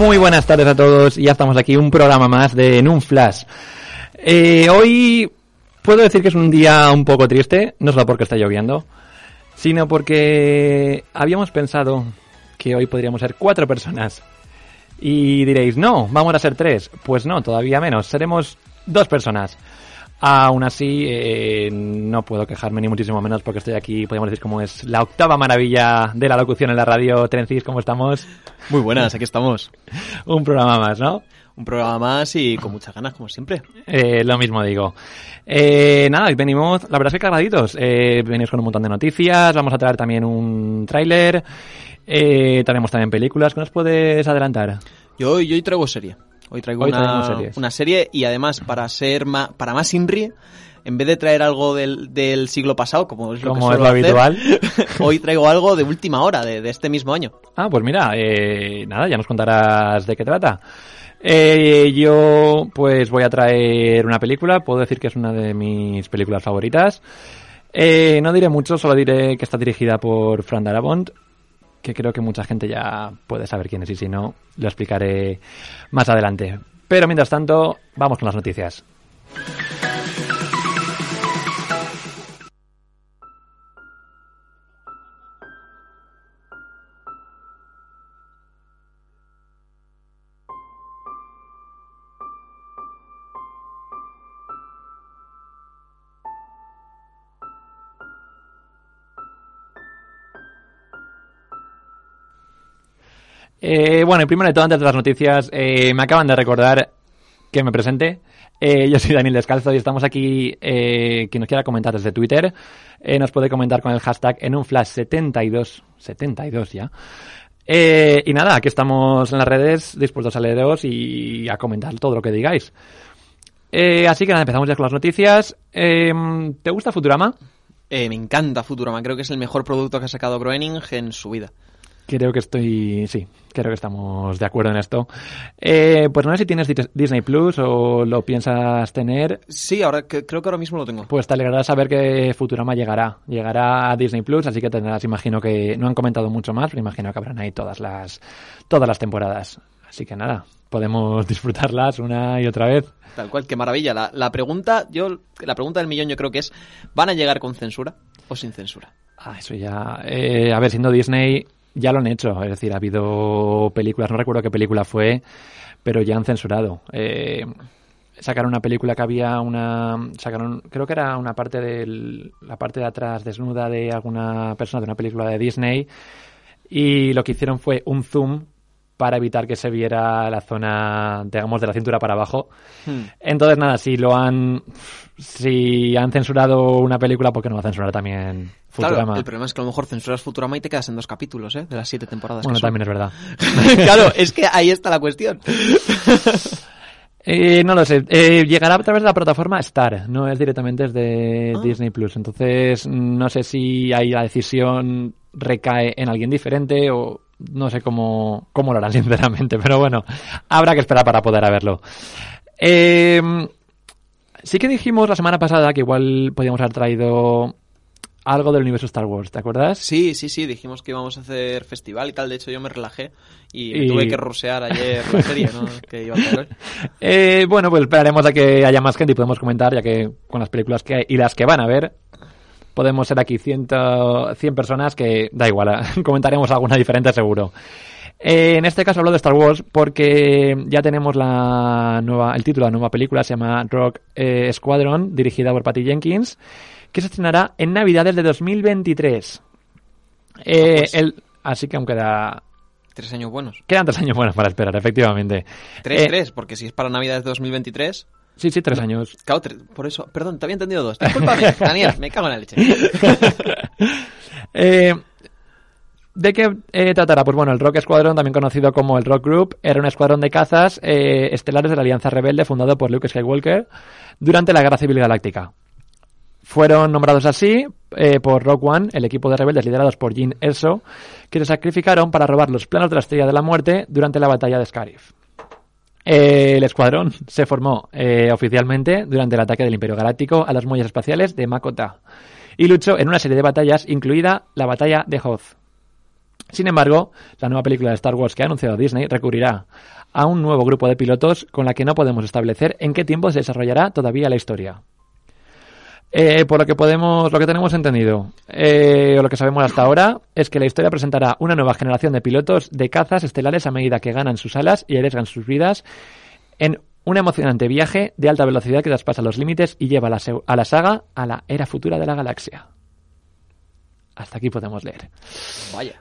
Muy buenas tardes a todos, ya estamos aquí, un programa más de En un Flash. Eh, hoy puedo decir que es un día un poco triste, no solo porque está lloviendo, sino porque habíamos pensado que hoy podríamos ser cuatro personas. Y diréis, no, vamos a ser tres. Pues no, todavía menos, seremos dos personas. Aún así, eh, no puedo quejarme ni muchísimo menos porque estoy aquí, podríamos decir, como es la octava maravilla de la locución en la radio. Trencis, ¿cómo estamos? Muy buenas, aquí estamos. Un programa más, ¿no? Un programa más y con muchas ganas, como siempre. Eh, lo mismo digo. Eh, nada, venimos, la verdad es que cargaditos. Eh, venimos con un montón de noticias, vamos a traer también un tráiler, eh, traemos también películas. ¿Qué nos puedes adelantar? Yo hoy, yo hoy traigo serie. Hoy traigo Hoy una, una serie y además para ser más, para más Inri, en vez de traer algo del, del siglo pasado, como es lo Como que es suelo lo hacer, habitual. hoy traigo algo de última hora, de, de este mismo año. Ah, pues mira, eh, nada, ya nos contarás de qué trata. Eh, yo pues voy a traer una película, puedo decir que es una de mis películas favoritas. Eh, no diré mucho, solo diré que está dirigida por Fran Darabont, que creo que mucha gente ya puede saber quién es y si no, lo explicaré más adelante. Pero mientras tanto, vamos con las noticias. Eh, bueno, primero de todo, antes de las noticias, eh, me acaban de recordar que me presente. Eh, yo soy Daniel Descalzo y estamos aquí. Eh, quien nos quiera comentar desde Twitter, eh, nos puede comentar con el hashtag en un flash 72, 72 ya. Eh, y nada, aquí estamos en las redes dispuestos a leeros y a comentar todo lo que digáis. Así que nada, empezamos ya con las noticias. ¿Te gusta Futurama? Me encanta Futurama, creo que es el mejor producto que ha sacado Groening en su vida. Creo que estoy. Sí, creo que estamos de acuerdo en esto. Eh, pues no sé si tienes Dis- Disney Plus o lo piensas tener. Sí, ahora que- creo que ahora mismo lo tengo. Pues te alegrará saber que Futurama llegará. Llegará a Disney Plus, así que tendrás, imagino que. No han comentado mucho más, pero imagino que habrán ahí todas las, todas las temporadas. Así que nada, podemos disfrutarlas una y otra vez. Tal cual, qué maravilla. La, la pregunta, yo, la pregunta del millón yo creo que es, ¿van a llegar con censura o sin censura? Ah, eso ya. eh, a ver, siendo Disney, ya lo han hecho. Es decir, ha habido películas, no recuerdo qué película fue, pero ya han censurado. Eh, sacaron una película que había una. Sacaron, creo que era una parte de la parte de atrás desnuda de alguna persona de una película de Disney. Y lo que hicieron fue un zoom para evitar que se viera la zona, digamos, de la cintura para abajo. Hmm. Entonces, nada, si lo han. Si han censurado una película, ¿por qué no va a censurar también Futurama? Claro, el problema es que a lo mejor censuras Futurama y te quedas en dos capítulos, ¿eh? De las siete temporadas. Bueno, que son. también es verdad. claro, es que ahí está la cuestión. Eh, no lo sé. Eh, llegará a través de la plataforma Star, no es directamente desde Ah. Disney Plus. Entonces, no sé si ahí la decisión recae en alguien diferente o no sé cómo, cómo lo harán, sinceramente. Pero bueno, habrá que esperar para poder verlo. Eh, sí que dijimos la semana pasada que igual podíamos haber traído algo del universo Star Wars, ¿te acuerdas? Sí, sí, sí, dijimos que íbamos a hacer festival y tal. De hecho, yo me relajé y, me Y- tuve que rusear ayer la serie, ¿no? que iba a hacer hoy. Eh, bueno, pues esperaremos a que haya más gente y podemos comentar, ya que con las películas que hay y las que van a ver, podemos ser aquí 100, 100 personas que da igual, comentaremos alguna diferente seguro. Eh, en este caso hablo de Star Wars porque ya tenemos la nueva, el título de la nueva película, se llama Rock eh, Squadron, dirigida por Patty Jenkins, que se estrenará en Navidades de 2023. Eh, pues. el, así que aún queda, Tres años buenos. quedan tres años buenos para esperar, efectivamente. Tres, Eh, tres, porque si es para Navidades de 2023... Sí, sí, tres años. Claro, por eso, perdón, te había entendido dos. Discúlpame, Daniel, me cago en la leche. Eh, ¿De qué eh, tratará? Pues bueno, el Rock Squadron, también conocido como el Rock Group, era un escuadrón de cazas eh, estelares de la Alianza Rebelde fundado por Luke Skywalker durante la Guerra Civil Galáctica. Fueron nombrados así eh, por Rock One, el equipo de rebeldes liderados por Jean Erso, que se sacrificaron para robar los planos de la Estrella de la Muerte durante la batalla de Scarif. El escuadrón se formó eh, oficialmente durante el ataque del Imperio Galáctico a las muelles espaciales de Makota y luchó en una serie de batallas, incluida la batalla de Hoth. Sin embargo, la nueva película de Star Wars que ha anunciado Disney recurrirá a un nuevo grupo de pilotos con la que no podemos establecer en qué tiempo se desarrollará todavía la historia. Eh, por lo que podemos, lo que tenemos entendido, eh, o lo que sabemos hasta ahora, es que la historia presentará una nueva generación de pilotos de cazas estelares a medida que ganan sus alas y arriesgan sus vidas en un emocionante viaje de alta velocidad que traspasa los límites y lleva a la, se- a la saga a la era futura de la galaxia. Hasta aquí podemos leer. Vaya.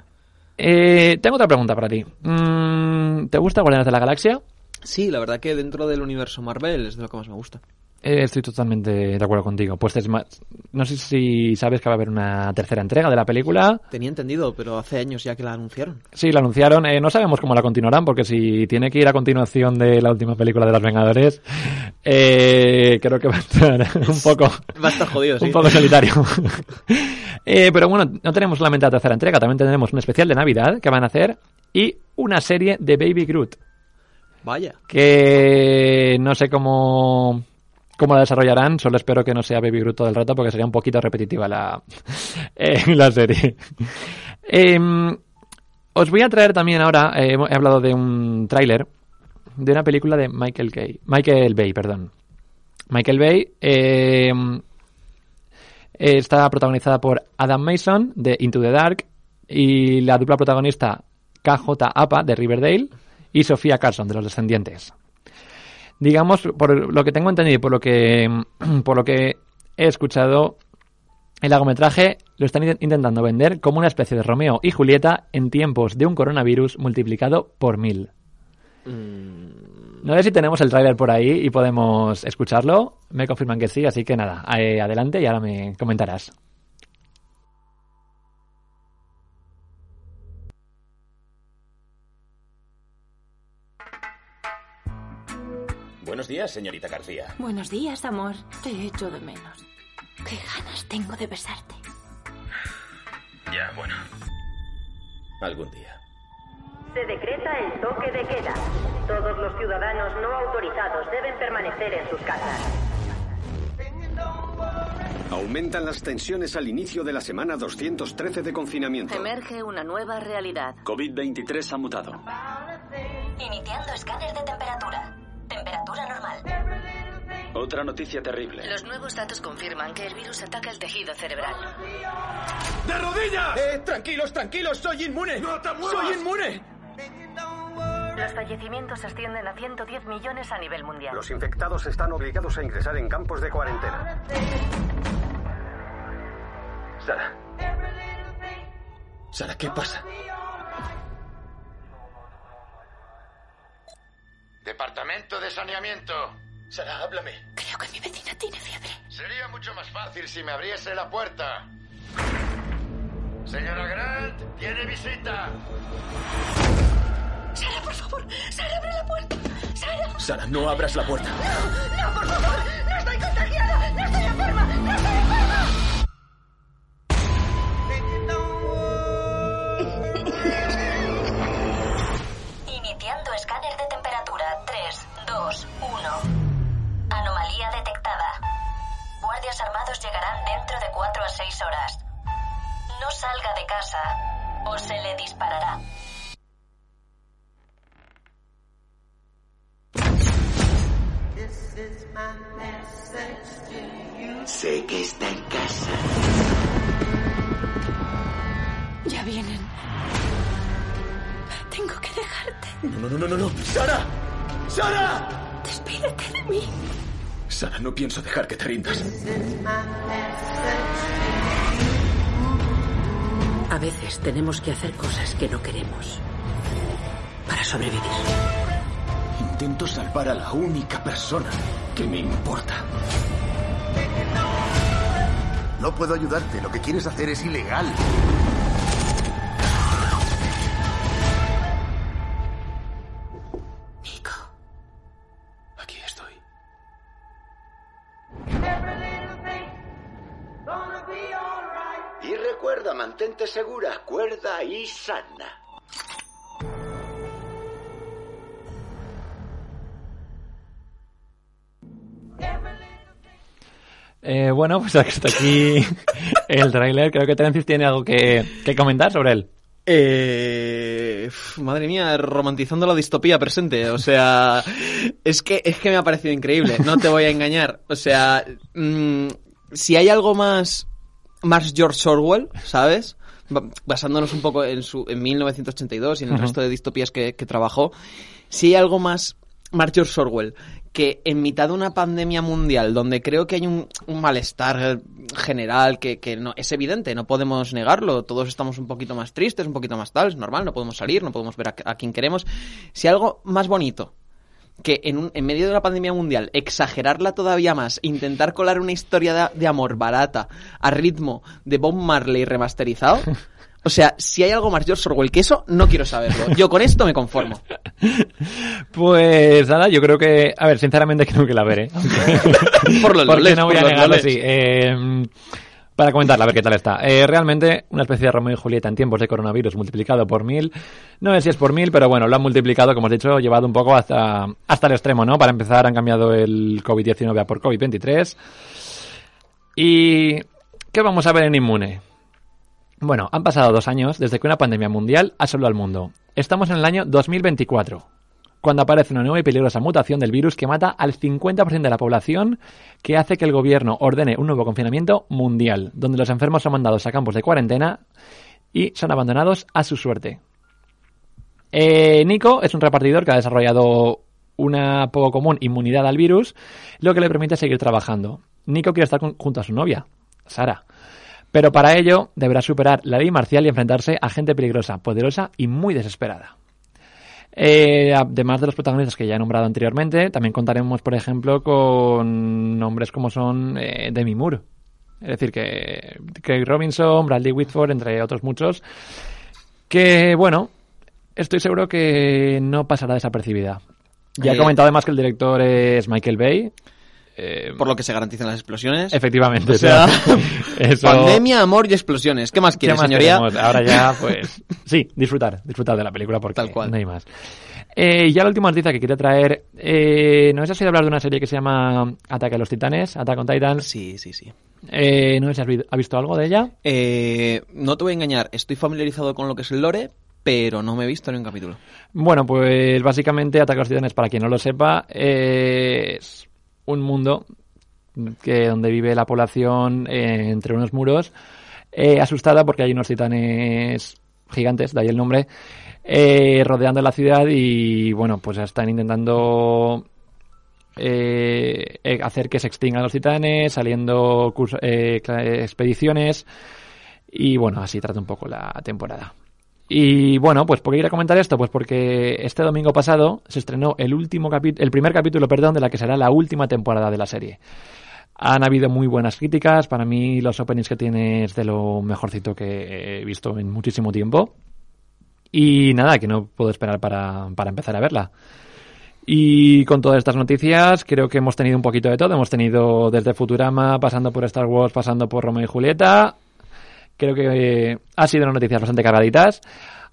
Eh, tengo otra pregunta para ti. Mm, ¿Te gusta Guardianes de la Galaxia? Sí, la verdad que dentro del universo Marvel es de lo que más me gusta. Eh, estoy totalmente de acuerdo contigo. Pues es más, no sé si sabes que va a haber una tercera entrega de la película. Tenía entendido, pero hace años ya que la anunciaron. Sí, la anunciaron. Eh, no sabemos cómo la continuarán, porque si tiene que ir a continuación de la última película de los Vengadores, eh, creo que va a estar un poco, Va a estar jodido, sí. un poco solitario. Eh, pero bueno, no tenemos solamente la tercera entrega, también tendremos un especial de Navidad que van a hacer y una serie de Baby Groot. Vaya. que no sé cómo cómo la desarrollarán, solo espero que no sea Baby Groot todo el rato porque sería un poquito repetitiva la, eh, la serie. Em, os voy a traer también ahora, eh, he hablado de un tráiler de una película de Michael Bay, Michael Bay, perdón. Michael Bay em, está protagonizada por Adam Mason de Into the Dark y la dupla protagonista KJ Apa de Riverdale y Sofía Carson de Los Descendientes. Digamos, por lo que tengo entendido y por lo que, por lo que he escuchado, el largometraje lo están in- intentando vender como una especie de Romeo y Julieta en tiempos de un coronavirus multiplicado por mil. No sé si tenemos el tráiler por ahí y podemos escucharlo. Me confirman que sí, así que nada, eh, adelante y ahora me comentarás. Buenos días, señorita García. Buenos días, amor. Te echo de menos. Qué ganas tengo de besarte. Ya, bueno. Algún día. Se decreta el toque de queda. Todos los ciudadanos no autorizados deben permanecer en sus casas. Aumentan las tensiones al inicio de la semana 213 de confinamiento. Emerge una nueva realidad. COVID-23 ha mutado. Iniciando escáner de temperatura. Temperatura Otra noticia terrible. Los nuevos datos confirman que el virus ataca el tejido cerebral. ¡De rodillas! ¡Eh, tranquilos, tranquilos! ¡Soy inmune! ¡No te ¡Soy inmune! Los fallecimientos ascienden a 110 millones a nivel mundial. Los infectados están obligados a ingresar en campos de cuarentena. Sara. Sara, ¿qué pasa? Departamento de saneamiento. Sara, háblame. Creo que mi vecina tiene fiebre. Sería mucho más fácil si me abriese la puerta. Señora Grant, tiene visita. Sara, por favor. Sara, abre la puerta. Sara. Sara, no abras la puerta. No, por favor. No estoy contagiada. No estoy enferma. No estoy enferma. 4 a 6 horas. No salga de casa o se le disparará. Sé que está en casa. Ya vienen. Tengo que dejarte. No, no, no, no, no. ¡Sara! ¡Sara! Despídete de mí. Sara, no pienso dejar que te rindas. A veces tenemos que hacer cosas que no queremos para sobrevivir. Intento salvar a la única persona que me importa. No puedo ayudarte. Lo que quieres hacer es ilegal. Y sana. Eh, bueno, pues hasta aquí el tráiler. Creo que Terencis tiene algo que, que comentar sobre él. Eh, madre mía, romantizando la distopía presente. O sea, es que, es que me ha parecido increíble. No te voy a engañar. O sea, mm, si hay algo más, más George Orwell, ¿sabes? Ba- Basándonos un poco en su, en 1982 y en el resto de distopías que, que trabajó. Si hay algo más, George Orwell, que en mitad de una pandemia mundial, donde creo que hay un, un malestar general que, que no, es evidente, no podemos negarlo, todos estamos un poquito más tristes, un poquito más tal, es normal, no podemos salir, no podemos ver a, a quien queremos. Si algo más bonito que en, un- en medio de una pandemia mundial, exagerarla todavía más, intentar colar una historia de, de amor barata a ritmo de Bob Marley remasterizado. O sea, si hay algo más George Orwell que eso, no quiero saberlo. Yo con esto me conformo. Pues nada, yo creo que, a ver, sinceramente creo que la veré. Por los Porque loles, no voy por a negarlo, sí. Eh, para comentarla, a ver qué tal está. Eh, realmente, una especie de Romeo y Julieta en tiempos de coronavirus multiplicado por mil. No sé si es por mil, pero bueno, lo han multiplicado, como os he dicho, llevado un poco hasta, hasta el extremo, ¿no? Para empezar, han cambiado el COVID-19 a por COVID-23. ¿Y qué vamos a ver en Inmune? Bueno, han pasado dos años desde que una pandemia mundial asoló al mundo. Estamos en el año 2024, cuando aparece una nueva y peligrosa mutación del virus que mata al 50% de la población, que hace que el gobierno ordene un nuevo confinamiento mundial, donde los enfermos son mandados a campos de cuarentena y son abandonados a su suerte. Eh, Nico es un repartidor que ha desarrollado una poco común inmunidad al virus, lo que le permite seguir trabajando. Nico quiere estar junto a su novia, Sara. Pero para ello deberá superar la ley marcial y enfrentarse a gente peligrosa, poderosa y muy desesperada. Eh, además de los protagonistas que ya he nombrado anteriormente, también contaremos, por ejemplo, con nombres como son eh, Demi Moore. Es decir, que Craig Robinson, Bradley Whitford, entre otros muchos. Que, bueno, estoy seguro que no pasará desapercibida. Ya he Eh, comentado además que el director es Michael Bay. Eh, Por lo que se garantizan las explosiones. efectivamente. O sea, eso- pandemia, amor y explosiones. ¿Qué más ¿Qué quieres, más señoría? queremos? Ahora ya, pues, sí, disfrutar, disfrutar de la película porque Tal cual. no hay más. Eh, y ya la última noticia que quería traer, eh, ¿no sé si has oído hablar de una serie que se llama Ataque a los Titanes, Attack on Titans? Sí, sí, sí. Eh, no sé si has, vi- has visto algo de ella. Eh, no te voy a engañar, estoy familiarizado con lo que es el lore, pero no me he visto ni un capítulo. Bueno, pues básicamente Ataque a los Titanes, para quien no lo sepa, es un mundo que donde vive la población eh, entre unos muros, eh, asustada porque hay unos titanes gigantes, de ahí el nombre, eh, rodeando la ciudad y bueno, pues están intentando hacer que se extingan los titanes, saliendo expediciones y bueno, así trata un poco la temporada. Y bueno, pues ¿por qué quería comentar esto? Pues porque este domingo pasado se estrenó el último el primer capítulo, perdón, de la que será la última temporada de la serie. Han habido muy buenas críticas, para mí los openings que tiene es de lo mejorcito que he visto en muchísimo tiempo. Y nada, que no puedo esperar para, para empezar a verla. Y con todas estas noticias, creo que hemos tenido un poquito de todo. Hemos tenido desde Futurama, pasando por Star Wars, pasando por Romeo y Julieta. Creo que eh, ha sido unas noticias bastante cargaditas.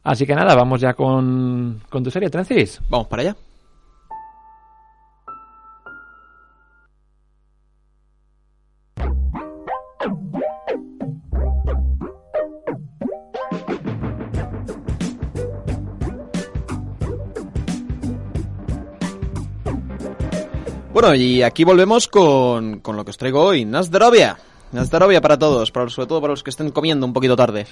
Así que nada, vamos ya con, con tu serie, Trencis. Vamos para allá. Bueno, y aquí volvemos con, con lo que os traigo hoy. Nazdarovia. Nazdarovia para todos, para, sobre todo para los que estén comiendo un poquito tarde.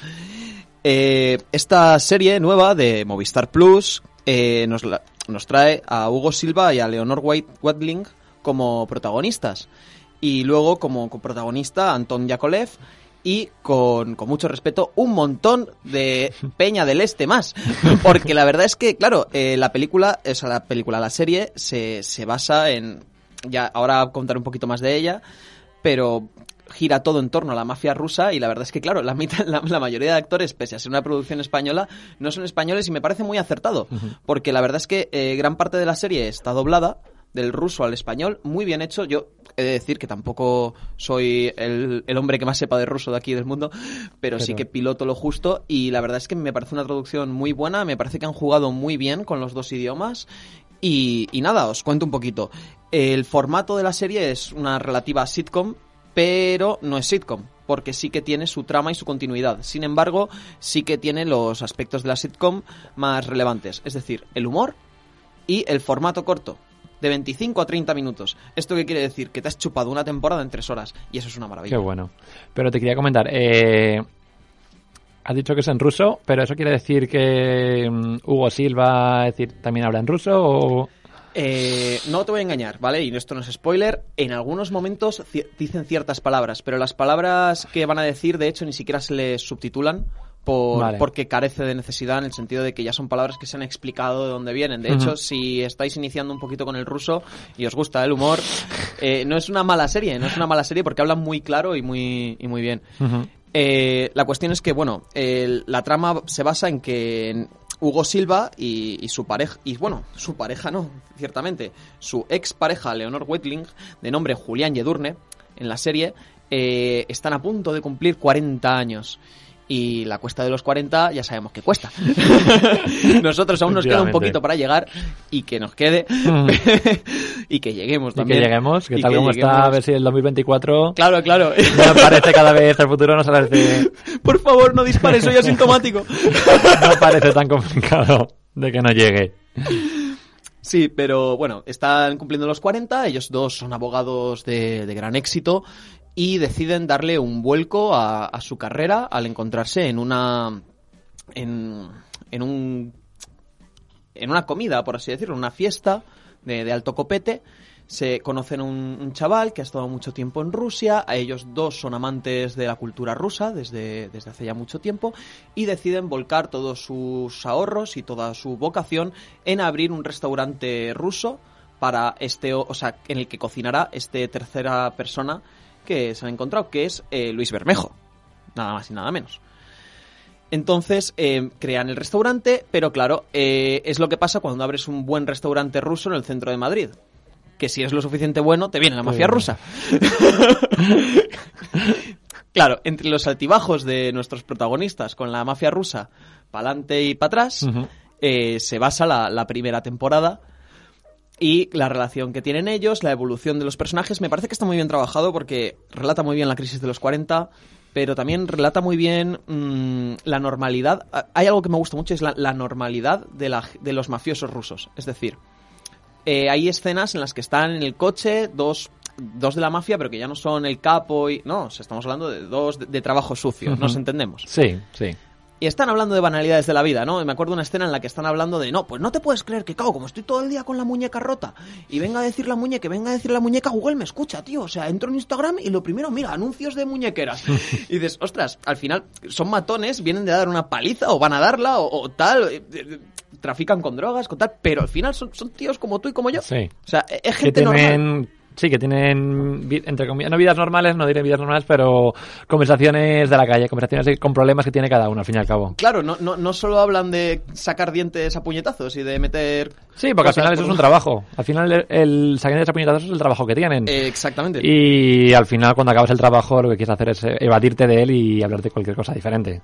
Eh, esta serie nueva de Movistar Plus eh, nos, la- nos trae a Hugo Silva y a Leonor White Watling como protagonistas. Y luego como protagonista Anton Yakolev y con, con mucho respeto un montón de Peña del Este más. Porque la verdad es que, claro, eh, la película, o sea, la película, la serie se, se basa en... Ya, ahora contaré un poquito más de ella, pero gira todo en torno a la mafia rusa y la verdad es que, claro, la, mitad- la, la mayoría de actores, pese a ser una producción española, no son españoles y me parece muy acertado, porque la verdad es que eh, gran parte de la serie está doblada del ruso al español, muy bien hecho. Yo he de decir que tampoco soy el, el hombre que más sepa de ruso de aquí del mundo, pero, sí que piloto lo justo y la verdad es que me parece una traducción muy buena, me parece que han jugado muy bien con los dos idiomas y, y nada, os cuento un poquito. El formato de la serie es una relativa sitcom, pero no es sitcom. porque sí que tiene su trama y su continuidad. Sin embargo, sí que tiene los aspectos de la sitcom más relevantes, es decir, el humor y el formato corto de 25 a 30 minutos. ¿Esto qué quiere decir? Que te has chupado una temporada en tres horas y eso es una maravilla. Qué bueno. Pero te quería comentar, eh, has dicho que es en ruso, pero eso quiere decir que mm, Hugo Silva decir, también habla en ruso o... Eh, no te voy a engañar, ¿vale? Y esto no es spoiler. En algunos momentos dicen ciertas palabras, pero las palabras que van a decir, de hecho, ni siquiera se les subtitulan. Por, Vale. porque carece de necesidad en el sentido de que ya son palabras que se han explicado de dónde vienen. De hecho, si estáis iniciando un poquito con el ruso y os gusta el humor, eh, no es una mala serie, no es una mala serie porque hablan muy claro y muy, y muy bien. Eh, la cuestión es que, bueno, la trama se basa en que Hugo Silva y, su pareja, y bueno, su pareja no, ciertamente, su ex pareja Leonor Wetling, de nombre Julián Yedurne, en la serie, eh, están a punto de cumplir 40 años. Y la cuesta de los 40 ya sabemos que cuesta. Nosotros aún nos queda un poquito para llegar y que nos quede Mm. y que lleguemos Y también. que lleguemos, que Y tal como está, a ver si el 2024 Claro, claro. me parece cada vez el futuro nos parece, Por favor, no dispares, soy asintomático. no parece tan complicado de que no llegue. Sí, pero bueno, están cumpliendo los 40, ellos dos son abogados de, de gran éxito y deciden darle un vuelco a, a su carrera al encontrarse en una... en, en un... en una comida, por así decirlo, una fiesta de, de alto copete. Se conocen un, un chaval que ha estado mucho tiempo en Rusia, a ellos dos son amantes de la cultura rusa desde, desde hace ya mucho tiempo y deciden volcar todos sus ahorros y toda su vocación en abrir un restaurante ruso para este, o sea, en el que cocinará este tercera persona que se han encontrado, que es eh, Luis Bermejo, nada más y nada menos. Entonces eh, crean el restaurante, pero claro, eh, es lo que pasa cuando abres un buen restaurante ruso en el centro de Madrid. Que si es lo suficiente bueno, te viene la mafia rusa. claro, entre los altibajos de nuestros protagonistas con la mafia rusa, pa'lante y para atrás, se basa la, la primera temporada y la relación que tienen ellos, la evolución de los personajes, me parece que está muy bien trabajado porque relata muy bien la crisis de los 40, pero también relata muy bien mm, la normalidad. Ah, Hay algo que me gusta mucho, es la, la normalidad de, la- de los mafiosos rusos. Es decir, eh, hay escenas en las que están en el coche dos, dos de la mafia, pero que ya no son el capo y... No, estamos hablando de dos de, de trabajo sucio, nos entendemos. Sí, sí. Y están hablando de banalidades de la vida, ¿no? Y me acuerdo de una escena en la que están hablando de, no, pues no te puedes creer que, cago, como estoy todo el día con la muñeca rota, y venga a decir la muñeca, venga a decir la muñeca, Google me escucha, tío. O sea, entro en Instagram y lo primero, mira, anuncios de muñequeras. y dices, ostras, al final son matones, vienen de dar una paliza o van a darla o, o tal, eh, eh, trafican con drogas, con tal, pero al final son, son tíos como tú y como yo. Sí. O sea, es Que gente normal. Sí, que tienen, entre comillas, no vidas normales, no diré vidas normales, pero conversaciones de la calle, conversaciones con problemas que tiene cada uno, al fin y al cabo. Claro, no, no, no solo hablan de sacar dientes a puñetazos y de meter... Sí, porque al final por eso es un- trabajo. Al final el, el sacar de puñetazos es el trabajo que tienen. Eh, exactamente. Y al final, cuando acabas el trabajo, lo que quieres hacer es eh, evadirte de él y hablar de cualquier cosa diferente.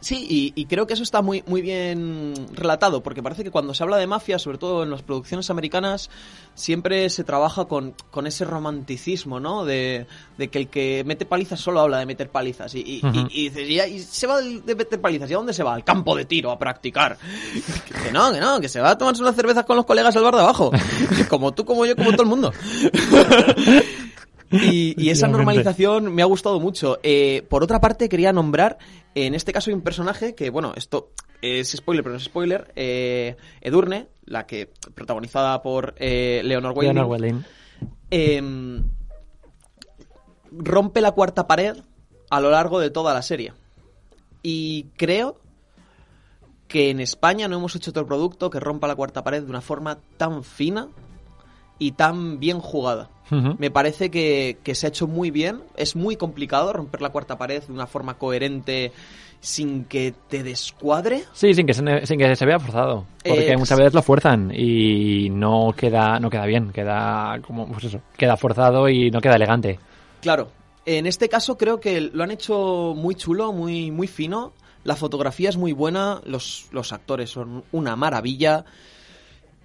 Sí, y, y creo que eso está muy, muy bien relatado, porque parece que cuando se habla de mafia, sobre todo en las producciones americanas, siempre se trabaja con, con ese romanticismo, ¿no? De, de que el que mete palizas solo habla de meter palizas. Y, y, Ujú. y- y dices, y, y se va de meter palizas, ¿y a dónde se va? Al campo de tiro a practicar. que no, que no, que se va a tomarse unas cervezas con los colegas al bar de abajo. como tú, como yo, como todo el mundo. Y, y esa normalización me ha gustado mucho. Eh, por otra parte, quería nombrar, en este caso hay un personaje que, bueno, esto es spoiler, pero no es spoiler, eh, Edurne, la que protagonizada por eh, Leonor Wayne, Welling. eh, rompe la cuarta pared a lo largo de toda la serie. Y creo que en España no hemos hecho otro producto que rompa la cuarta pared de una forma tan fina y tan bien jugada. Me parece que, que se ha hecho muy bien. Es muy complicado romper la cuarta pared de una forma coherente sin que te descuadre. Sí, sin que se, sin que se vea forzado. Porque muchas veces lo fuerzan y no queda, no queda bien. Queda como, pues eso, queda forzado y no queda elegante. Claro, en este caso creo que lo han hecho muy chulo, muy, muy fino. La fotografía es muy buena, los, los actores son una maravilla.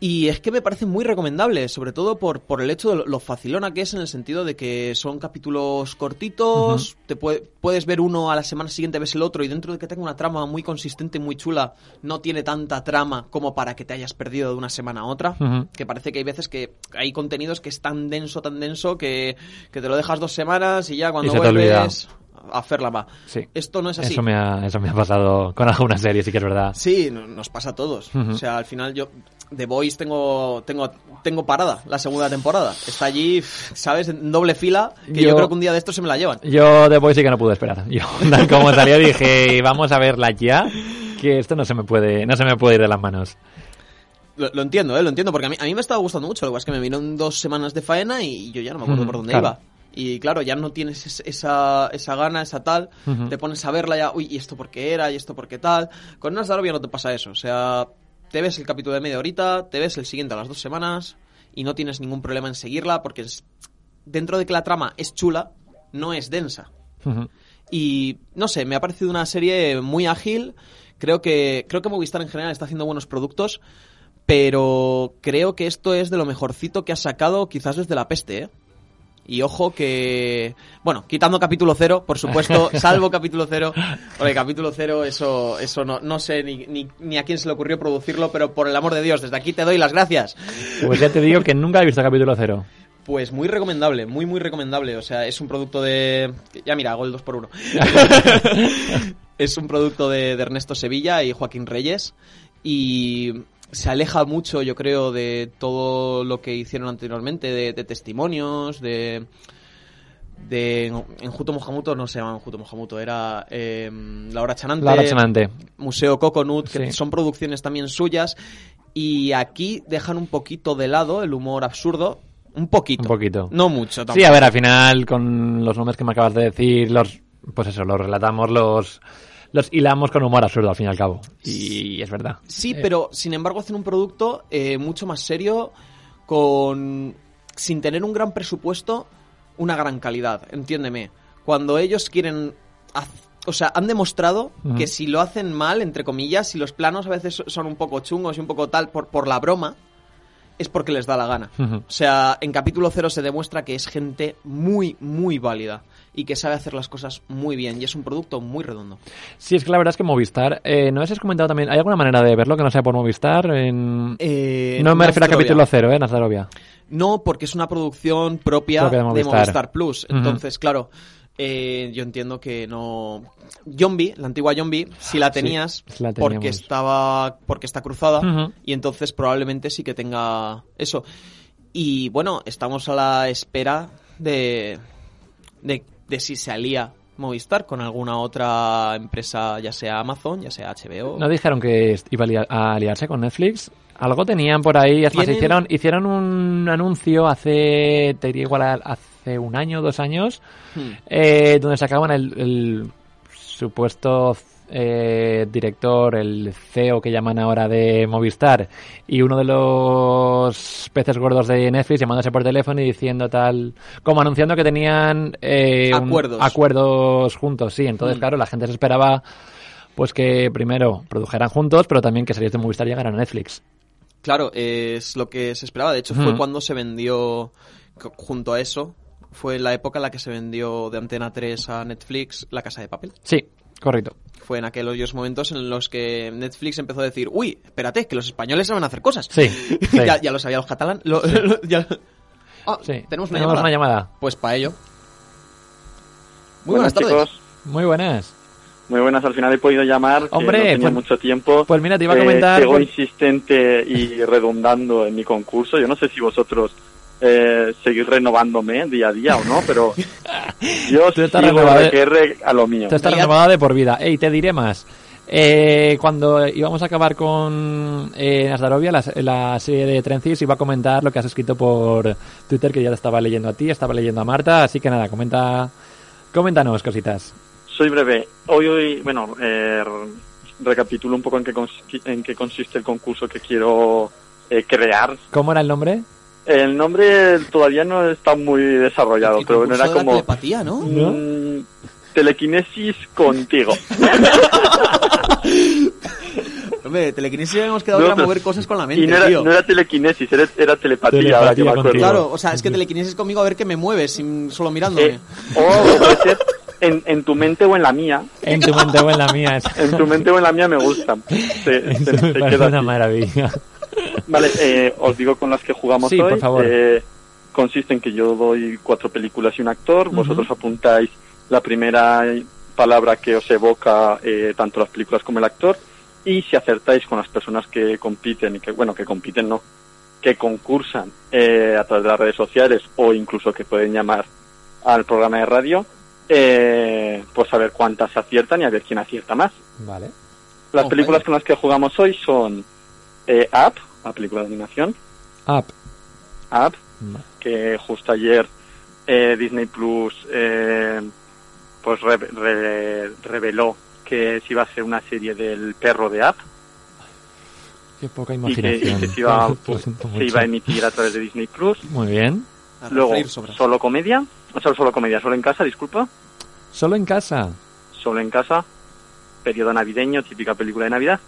Y es que me parece muy recomendable, sobre todo por, por el hecho de lo, lo facilona que es en el sentido de que son capítulos cortitos, te puede- puedes ver uno a la semana siguiente, ves el otro, y dentro de que tenga una trama muy consistente, muy chula, no tiene tanta trama como para que te hayas perdido de una semana a otra. Que parece que hay veces que hay contenidos que es tan denso, tan denso, que, que te lo dejas dos semanas y ya cuando vuelves a hacerla va. Sí. Esto no es así. Eso me, ha, eso me ha pasado con algunas series, sí que es verdad. Sí, no- nos pasa a todos. O sea, al final yo The Voice tengo tengo tengo parada la segunda temporada. Está allí, ¿sabes? En doble fila, que yo, Yo- creo que un día de estos se me la llevan. Yo de Boy sí que no pude esperar. Yo, tal como salió, dije, vamos a verla ya, que esto no se me puede, no se me puede ir de las manos. Lo, lo entiendo, ¿eh? Lo entiendo, porque a mí, a mí me estaba gustando mucho. Lo que pasa es que me vino dos semanas de faena y yo ya no me acuerdo por dónde claro. iba. Y claro, ya no tienes es- esa, esa gana, esa tal. Te pones a verla ya, uy, ¿y esto por qué era? ¿Y esto por qué tal? Con Nazarobia no te pasa eso. O sea, te ves el capítulo de media horita, te ves el siguiente a las dos semanas y no tienes ningún problema en seguirla porque es- dentro de que la trama es chula, no es densa. Y no sé, me ha parecido una serie muy ágil. Creo que, creo que Movistar en general está haciendo buenos productos. Pero creo que esto es de lo mejorcito que ha sacado quizás desde la peste, ¿eh? Y ojo que... Bueno, quitando capítulo cero, por supuesto, salvo capítulo cero. Porque capítulo cero, eso, eso no, no sé ni, ni, ni a quién se le ocurrió producirlo, pero por el amor de Dios, desde aquí te doy las gracias. Pues ya te digo que nunca he visto capítulo cero. Pues muy recomendable, muy muy recomendable. O sea, es un producto de... Ya mira, hago el 2 por 1 es un producto de, de Ernesto Sevilla y Joaquín Reyes. Y se aleja mucho, yo creo, de todo lo que hicieron anteriormente, de, de testimonios, de... De, en Juto Mojamuto no se llama Juto Mojamuto, era eh, Laura Chanante. Laura Chanante. Museo Coconut, que Sí. son producciones también suyas. Y aquí dejan un poquito de lado el humor absurdo. Un poquito. Un poquito. No mucho tampoco. Sí, a ver, al final, con los nombres que me acabas de decir, los, pues eso, los relatamos, los, los hilamos con humor absurdo, al fin y al cabo. Y es verdad. Sí, Eh, pero sin embargo hacen un producto eh, mucho más serio, con sin tener un gran presupuesto, una gran calidad. Entiéndeme. Cuando ellos quieren, o sea, han demostrado que si lo hacen mal, entre comillas, si los planos a veces son un poco chungos y un poco tal por, por la broma, es porque les da la gana. O sea, en capítulo cero se demuestra que es gente muy, muy válida y que sabe hacer las cosas muy bien y es un producto muy redondo. Sí, es que la verdad es que Movistar, eh, ¿no has comentado también? ¿Hay alguna manera de verlo que no sea por Movistar? En... Eh, no me refiero a capítulo cero, ¿eh? Nazarovia. No, porque es una producción propia, Propia de de, Movistar. Plus. Entonces, claro, eh, yo entiendo que no. Yombi, la antigua Yombi, si la tenías, sí la porque estaba, porque está cruzada, y entonces probablemente sí que tenga eso. Y bueno, estamos a la espera de, de, de si se alía Movistar con alguna otra empresa, ya sea Amazon, ya sea HBO. ¿No dijeron que iba a lia- a aliarse con Netflix? Algo tenían por ahí. Es más, hicieron, hicieron un anuncio hace, te diría igual hace un año, dos años, Hmm. eh, donde sacaban el, el supuesto eh, director, el CEO que llaman ahora de Movistar, y uno de los peces gordos de Netflix llamándose por teléfono y diciendo tal, como anunciando que tenían eh, un- Acuerdos. acuerdos juntos, sí. Entonces, Mm. claro, la gente se esperaba pues que primero produjeran juntos, pero también que series de Movistar llegaran a Netflix. Claro, es lo que se esperaba. De hecho, fue cuando se vendió, junto a eso, fue la época en la que se vendió de Antena 3 a Netflix La Casa de Papel. Sí, correcto. Fue en aquellos momentos en los que Netflix empezó a decir, uy, espérate, que los españoles saben hacer cosas. Sí, sí. ya, ya lo sabían los catalán. lo- lo- ya- Ah, Sí. tenemos una Tenemos llamada. una llamada. Pues para ello. Muy buenas, tardes. chicos. Muy buenas. Muy buenas, al final he podido llamar. que Hombre, no tenía pues- mucho tiempo. Pues mira, te iba a Eh, comentar... sigo por- insistente y redundando en mi concurso. Yo no sé si vosotros eh, seguís renovándome día a día o no, pero yo Tú estás sigo renovado. RQR a lo mío. Tú estás renovada de por vida. Ey, te diré más. Eh, cuando íbamos a acabar con eh, la, la serie de Trencis, iba a comentar lo que has escrito por Twitter, que ya te estaba leyendo a ti, estaba leyendo a Marta, así que nada, comenta, coméntanos cositas. Soy breve. Hoy, hoy bueno, eh, recapitulo un poco en qué, en qué consiste el concurso que quiero eh, crear. ¿Cómo era el nombre? El nombre todavía no está muy desarrollado, pero bueno, era como telepatía, ¿no? mm, telequinesis contigo. acordé. Telequinesis habíamos quedado No, para mover cosas con la mente, y no era, tío. no era telequinesis, era, era telepatía, Telepatía ahora que me acuerdo. Claro, o sea, es que telequinesis conmigo a ver qué me mueves, sin, solo mirándome. Eh, o puede ser en, en tu mente o en la mía. En tu mente o en la mía. En tu mente o en la mía me gusta. Se, Eso se- me se parece queda una así. maravilla. Vale, eh, os digo con las que jugamos Sí, hoy. por favor. Eh, consiste en que yo doy cuatro películas y un actor. Vosotros apuntáis la primera palabra que os evoca eh, tanto las películas como el actor. Y si acertáis con las personas que compiten, y que, bueno, que compiten no, que concursan eh, a través de las redes sociales o incluso que pueden llamar al programa de radio, eh, pues a ver cuántas aciertan y a ver quién acierta más. Vale. Las Oh, películas con las que jugamos hoy son eh, Up, la película de animación, Up. Up, que justo ayer eh, Disney Plus eh, pues re- re- reveló que se iba a hacer una serie del perro de Up Qué poca y que, y imaginación. que se, iba, siento se iba a emitir a través de Disney Plus. Muy bien. Luego, solo comedia, o sea, solo comedia, solo en casa, disculpa, Solo en casa. solo en casa, periodo navideño, típica película de Navidad.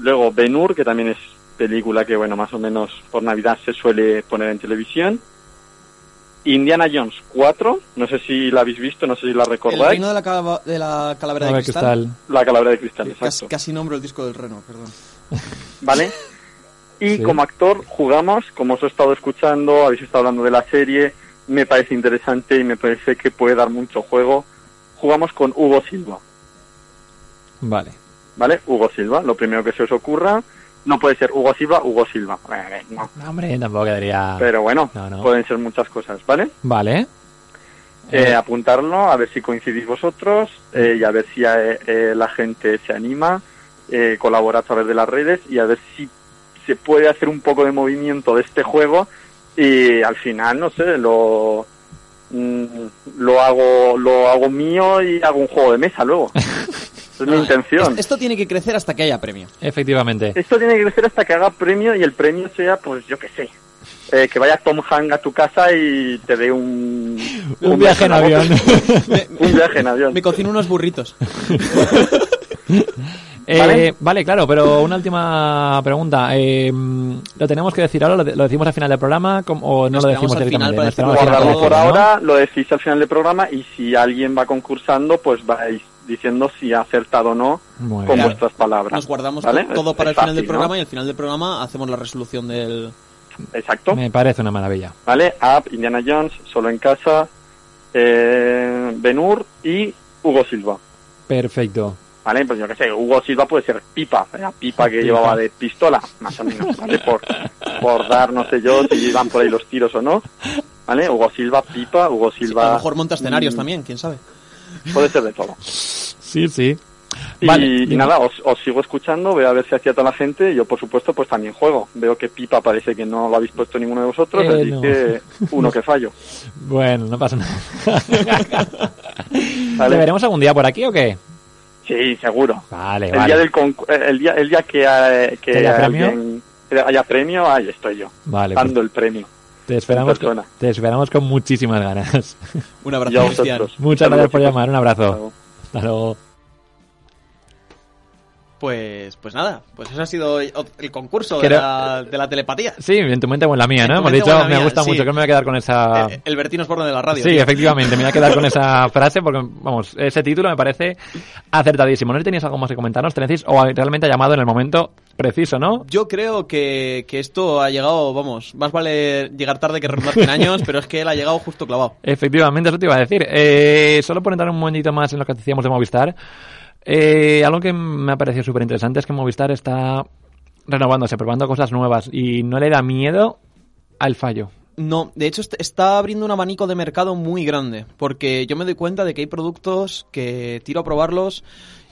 Luego Ben Hur, que también es película que, bueno, más o menos por Navidad se suele poner en televisión. Indiana Jones 4, no sé si la habéis visto, no sé si la El recordáis. reino de la, calava- de la calavera de cristal. tal. La calavera de cristal, Casi, exacto. casi nombro el disco del reno, perdón. ¿Vale? Y Sí. como actor jugamos, como os he estado escuchando, habéis estado hablando de la serie, me parece interesante y me parece que puede dar mucho juego. Jugamos con Hugo Silva. Vale. ¿Vale? Hugo Silva, lo primero que se os ocurra. No puede ser Hugo Silva, Hugo Silva. Eh, no. No, hombre, tampoco quedaría. Pero bueno, No, no. pueden ser muchas cosas, ¿vale? Vale. Eh, Eh, apuntarlo, a ver si coincidís vosotros eh, y a ver si eh, la gente se anima, eh, colabora a través de las redes y a ver si se puede hacer un poco de movimiento de este juego y al final, no sé, lo mm, lo hago lo hago mío y hago un juego de mesa luego. Es mi intención. Es- Esto tiene que crecer hasta que haya premio. Efectivamente. Esto tiene que crecer hasta que haga premio y el premio sea, pues yo qué sé, eh, que vaya Tom Hanks a tu casa y te dé un... Un viaje en avión. un viaje en avión. Me cocino unos burritos. Eh, ¿Vale? ¿Vale? claro, pero una última pregunta. Eh, ¿Lo tenemos que decir ahora? ¿Lo, de- lo decimos al final del programa? ¿O no Nos lo decimos al final directamente? para Guardarlo final por ahora, lo decís al final del programa y si alguien va concursando, pues vais diciendo si ha acertado o no. Muy con bien. vuestras palabras. Nos guardamos ¿Vale? to- todo para es el final del fácil, ¿no? programa y al final del programa hacemos la resolución del... Exacto. Me parece una maravilla. ¿Vale? App, Indiana Jones, Solo en Casa, eh, Ben Hur y Hugo Silva. Perfecto. ¿Vale? Pues yo qué sé, Hugo Silva puede ser pipa, la pipa que Pipa. llevaba de pistola, más o menos, ¿vale? Por, por dar, no sé yo, si van por ahí los tiros o no. ¿Vale? Hugo Silva, pipa, Hugo Silva... A lo mejor monta escenarios mm, también, quién sabe. Puede ser de todo. Sí, sí. Y, Vale, y nada, os, os sigo escuchando, voy a ver si acierta la gente. Yo, por supuesto, pues también juego. Veo que Pipa parece que no lo habéis puesto ninguno de vosotros, Eh, así no. que uno que fallo. Bueno, no pasa nada. ¿Te veremos algún día por aquí o qué? Sí, seguro. Vale, El vale. día del eh, el día el día que, eh, que ¿Que haya premio? alguien- haya premio, ahí estoy yo, Vale, dando el premio. Te esperamos, con, te esperamos con muchísimas ganas. Un abrazo, Cristian. Muchas Saludos, gracias por chicos. llamar. Un Hasta abrazo. luego. Hasta luego. Pues, pues nada, pues eso ha sido el concurso de, la, de la telepatía. Sí, en tu mente o en la mía, ¿no? Hemos dicho, me mía, gusta sí. mucho, que me voy a quedar con esa... Eh, El Bertín Osborne de la radio. Sí, tío. efectivamente, me voy a quedar con esa frase porque, vamos, ese título me parece acertadísimo. No tenéis algo más que comentarnos, tenéis o realmente ha llamado en el momento preciso, ¿no? Yo creo que, que esto ha llegado, vamos, más vale llegar tarde que redundar en años, pero es que él ha llegado justo clavado. Efectivamente, eso te iba a decir. Eh, solo por entrar un momentito más en lo que decíamos de Movistar, eh, algo que me ha parecido súper interesante es que Movistar está renovándose, probando cosas nuevas y no le da miedo al fallo. No, de hecho est- está abriendo un abanico de mercado muy grande, porque yo me doy cuenta de que hay productos que tiro a probarlos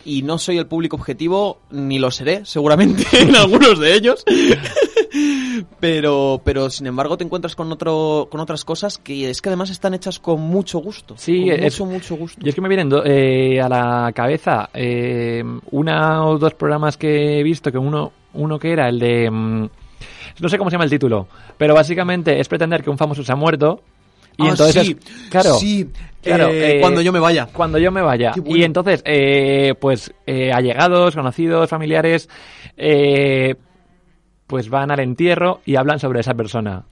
y no soy el público objetivo, ni lo seré, seguramente, en algunos de ellos. pero, pero sin embargo te encuentras con otro, con otras cosas que es que además están hechas con mucho gusto. Sí, con es- mucho, mucho gusto. Y es que me vienen do- eh, a la cabeza eh, una o dos programas que he visto, que uno, uno que era el de... mm, no sé cómo se llama el título, pero básicamente es pretender que un famoso se ha muerto, Y Ah, entonces, sí, claro, sí, claro, eh, eh, cuando yo me vaya. Cuando yo me vaya. Bueno. Y entonces, eh, pues, eh, allegados, conocidos, familiares, eh, pues van al entierro y hablan sobre esa persona.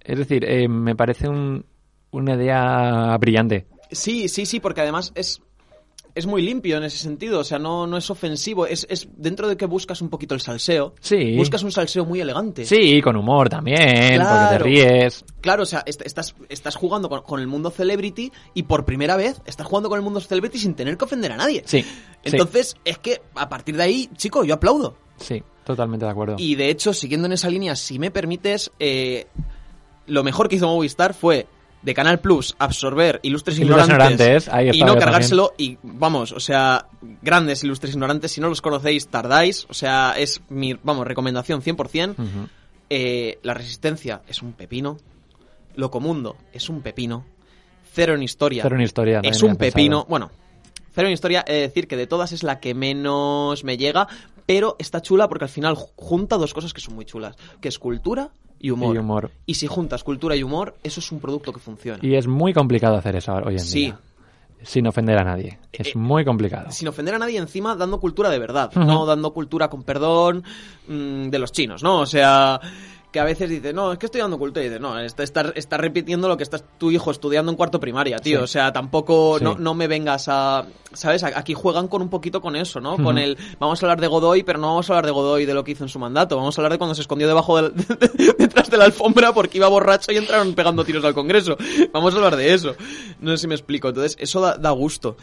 Es decir, eh, me parece un- una idea brillante. Sí, sí, sí, porque además es, es muy limpio en ese sentido, o sea, no, no es ofensivo, es, es dentro de que buscas un poquito el salseo, Sí. buscas un salseo muy elegante. Sí, con humor también, porque te Claro. ríes. Claro, o sea, est- estás, estás jugando con, con el mundo celebrity y por primera vez estás jugando con el mundo celebrity sin tener que ofender a nadie. Sí. Entonces, es que a partir de ahí, chico, yo aplaudo. Sí, totalmente de acuerdo. Y de hecho, siguiendo en esa línea, si me permites, eh, lo mejor que hizo Movistar fue de Canal Plus absorber Ilustres Ignorantes, Ignorantes, ahí y no cargárselo. Y vamos, o sea, grandes Ilustres Ignorantes, si no los conocéis, tardáis. O sea, es mi, vamos, recomendación 100%. Ujú. Eh, la Resistencia es un pepino. Locomundo es un pepino. Cero en Historia Cero en Historia, es también un pepino. pensado. Bueno, Cero en Historia, he de decir que de todas es la que menos me llega, pero está chula porque al final ju- junta dos cosas que son muy chulas, que es cultura y humor. Y humor. Y si juntas cultura y humor, eso es un producto que funciona. Y es muy complicado hacer eso hoy en Sí. día. Sin ofender a nadie. Es Eh, muy complicado. Sin ofender a nadie encima, dando cultura de verdad, no dando cultura con perdón mm, de los chinos, ¿no? O sea, que a veces dice, no, es que estoy dando cultura y dice, no, está, está, está repitiendo lo que está tu hijo estudiando en cuarto primaria, tío. Sí. O sea, tampoco, Sí. no, no me vengas a, ¿sabes? Aquí juegan con un poquito con eso, ¿no? Con el, vamos a hablar de Godoy, pero no vamos a hablar de Godoy de lo que hizo en su mandato, vamos a hablar de cuando se escondió debajo del, detrás de la alfombra porque iba borracho y entraron pegando tiros al Congreso. Vamos a hablar de eso. No sé si me explico. Entonces, eso da, da gusto.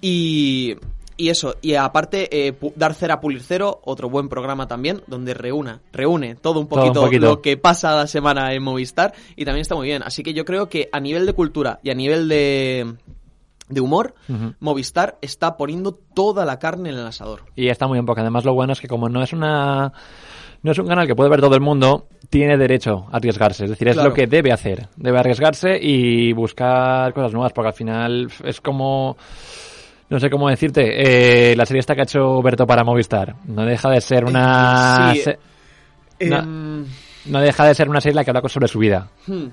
Y, y eso, y aparte, eh, pu- Dar Cera Pulir Cero, otro buen programa también, donde reúna, reúne todo un Todo un poquito, lo que pasa la semana en Movistar y también está muy bien. Así que yo creo que a nivel de cultura y a nivel de, de humor. Movistar está poniendo toda la carne en el asador. Y está muy bien, porque además lo bueno es que como no es una... No es un canal que puede ver todo el mundo, tiene derecho a arriesgarse. Es decir, es Claro. lo que debe hacer. Debe arriesgarse y buscar cosas nuevas, porque al final es como... No sé cómo decirte. eh, la serie esta que ha hecho Berto para Movistar. No deja de ser una... Sí, se- no, Em, no deja de ser una serie en la que habla sobre su vida. hmm.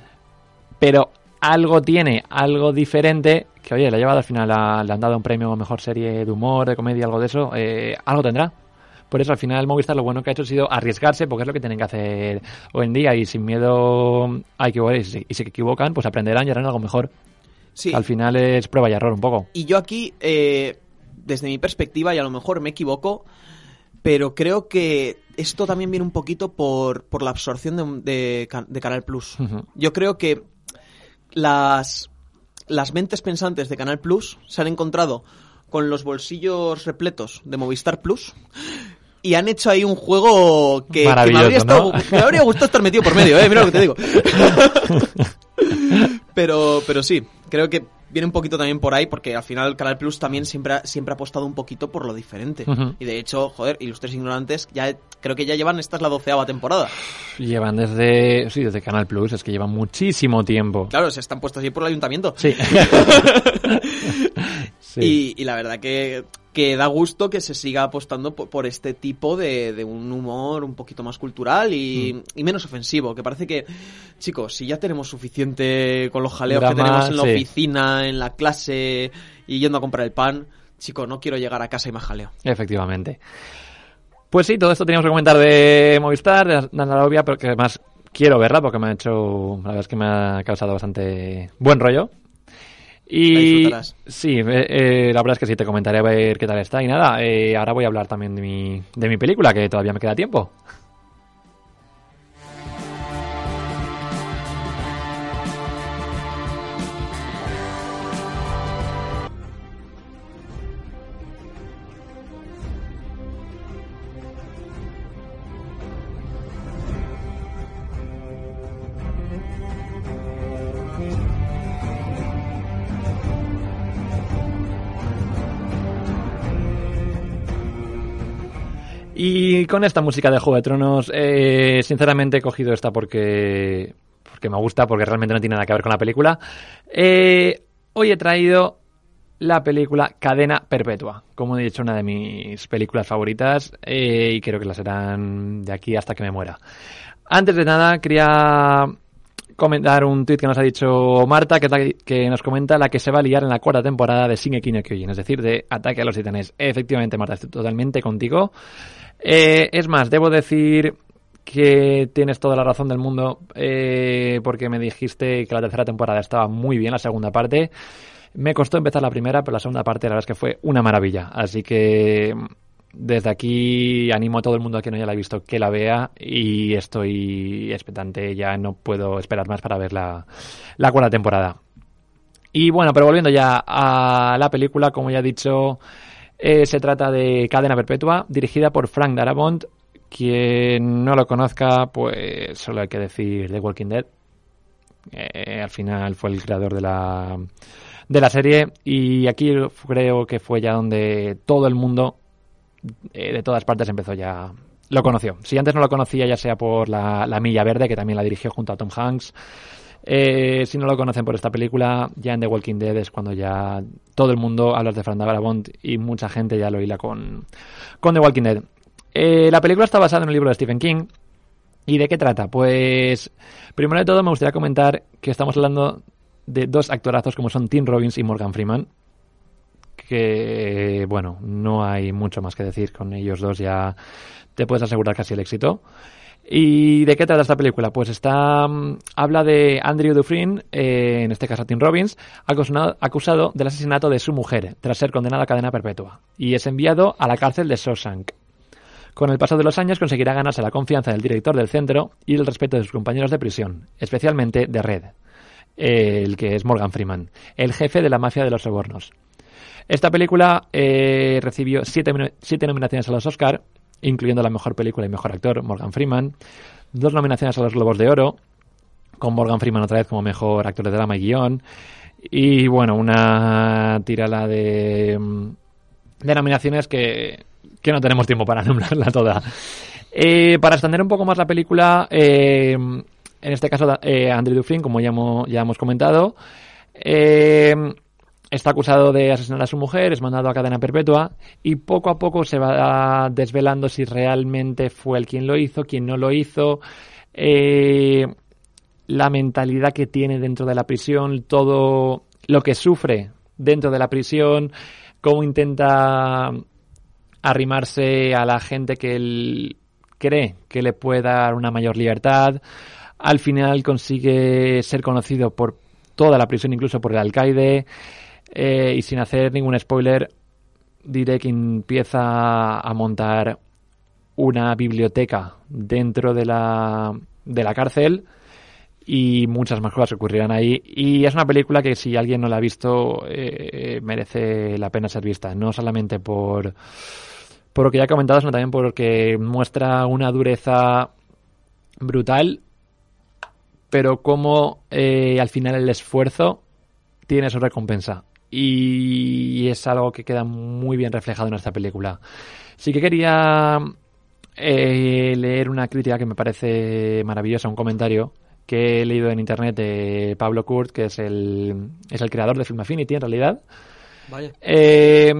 pero algo tiene, algo diferente, que oye, le ha llevado al final, a- le han dado un premio a mejor serie de humor, de comedia, algo de eso, eh, algo tendrá. Por eso al final Movistar lo bueno que ha hecho ha sido arriesgarse, porque es lo que tienen que hacer hoy en día y sin miedo a equivocarse. Y si se equivocan, pues aprenderán y harán algo mejor. Sí. Al final es prueba y error un poco. Y yo aquí, eh, desde mi perspectiva, y a lo mejor me equivoco, pero creo que esto también viene un poquito por, por la absorción de, de, de Canal Plus. Yo creo que las, las mentes pensantes de Canal Plus se han encontrado con los bolsillos repletos de Movistar Plus y han hecho ahí un juego que, que me, habría estado- ¿no? me habría gustado estar metido por medio, eh, mira lo que te digo. pero, pero sí, creo que viene un poquito también por ahí porque al final Canal Plus también siempre ha, siempre ha apostado un poquito por lo diferente. Y de hecho, joder, Ilustres Ignorantes, ya creo que ya llevan, esta es la doceava temporada. Llevan desde, sí, desde Canal Plus, es que llevan muchísimo tiempo. Claro, se están puestos ahí por el ayuntamiento. Sí. Sí. Y, y la verdad que, que da gusto que se siga apostando por, por este tipo de, de un humor un poquito más cultural y, Mm. y menos ofensivo. Que parece que, chicos, si ya tenemos suficiente con los jaleos Drama, que tenemos en la sí. oficina, en la clase y yendo a comprar el pan, chicos, no quiero llegar a casa y más jaleo. Efectivamente. Pues sí, todo esto teníamos que comentar de Movistar, de Nandarovia, pero que además quiero verla porque me ha hecho, la verdad es que me ha causado bastante buen rollo. Y sí, eh, eh, la verdad es que sí, te comentaré a ver qué tal está. Y nada, eh, ahora voy a hablar también de mi, de mi película, que todavía me queda tiempo. Con esta música de Juego de Tronos, eh, sinceramente he cogido esta porque, porque me gusta, porque realmente no tiene nada que ver con la película. Eh, hoy he traído la película Cadena Perpetua, como he dicho, una de mis películas favoritas eh, y creo que la serán de aquí hasta que me muera. Antes de nada, quería comentar un tweet que nos ha dicho Marta, que, que- nos comenta la que se va a liar en la cuarta temporada de Shingeki no Kyojin, es decir, de Ataque a los Titanes. Efectivamente, Marta, estoy totalmente contigo. Eh, es más, debo decir que tienes toda la razón del mundo eh, porque me dijiste que la tercera temporada estaba muy bien, la segunda parte. Me costó empezar la primera, pero la segunda parte la verdad es que fue una maravilla. Así que desde aquí animo a todo el mundo que no haya la visto que la vea y estoy expectante, ya no puedo esperar más para ver la, la cuarta temporada. Y bueno, pero volviendo ya a la película, como ya he dicho, eh, se trata de Cadena Perpetua, dirigida por Frank Darabont. Quien no lo conozca, pues solo hay que decir The Walking Dead. Eh, al final fue el creador de la, de la serie y aquí creo que fue ya donde todo el mundo eh, de todas partes empezó ya lo conoció. Si antes no lo conocía, ya sea por la, la Milla Verde, que también la dirigió junto a Tom Hanks, eh, si no lo conocen por esta película, ya en The Walking Dead es cuando ya todo el mundo habla de Frank Darabont y mucha gente ya lo hila con, con The Walking Dead. Eh, la película está basada en un libro de Stephen King. ¿Y de qué trata? Pues, primero de todo, me gustaría comentar que estamos hablando de dos actorazos como son Tim Robbins y Morgan Freeman. Que, bueno, no hay mucho más que decir con ellos dos, ya te puedes asegurar casi el éxito. ¿Y de qué trata esta película? Pues está mm, habla de Andrew Dufresne, eh, en este caso Tim Robbins, acusado, del asesinato de su mujer tras ser condenado a cadena perpetua y es enviado a la cárcel de Shawshank. Con el paso de los años conseguirá ganarse la confianza del director del centro y el respeto de sus compañeros de prisión, especialmente de Red, eh, el que es Morgan Freeman, el jefe de la mafia de los sobornos. Esta película eh, recibió siete, siete nominaciones a los Oscar, incluyendo la mejor película y mejor actor, Morgan Freeman, dos nominaciones a los Globos de Oro, con Morgan Freeman otra vez como mejor actor de drama y guion, y bueno, una tirala de, mm, de nominaciones que, que no tenemos tiempo para nombrarla toda. Eh, para extender un poco más la película, eh, en este caso eh, Andrew Dufresne, como ya hemos, ya hemos comentado, eh, está acusado de asesinar a su mujer, es mandado a cadena perpetua y poco a poco se va desvelando si realmente fue él quien lo hizo, quien no lo hizo, eh, la mentalidad que tiene dentro de la prisión, todo lo que sufre dentro de la prisión, cómo intenta arrimarse a la gente que él cree que le puede dar una mayor libertad. Al final consigue ser conocido por toda la prisión, incluso por el alcaide. Eh, y sin hacer ningún spoiler, diré que empieza a montar una biblioteca dentro de la, de la cárcel y muchas más cosas ocurrirán ahí. Y es una película que si alguien no la ha visto eh, merece la pena ser vista, no solamente por, por lo que ya he comentado, sino también porque muestra una dureza brutal, pero como eh, al final el esfuerzo tiene su recompensa. Y es algo que queda muy bien reflejado en esta película. Sí que quería eh, leer una crítica que me parece maravillosa, un comentario que he leído en internet de Pablo Kurt, que es el, es el creador de Film Affinity en realidad. Vaya. Eh,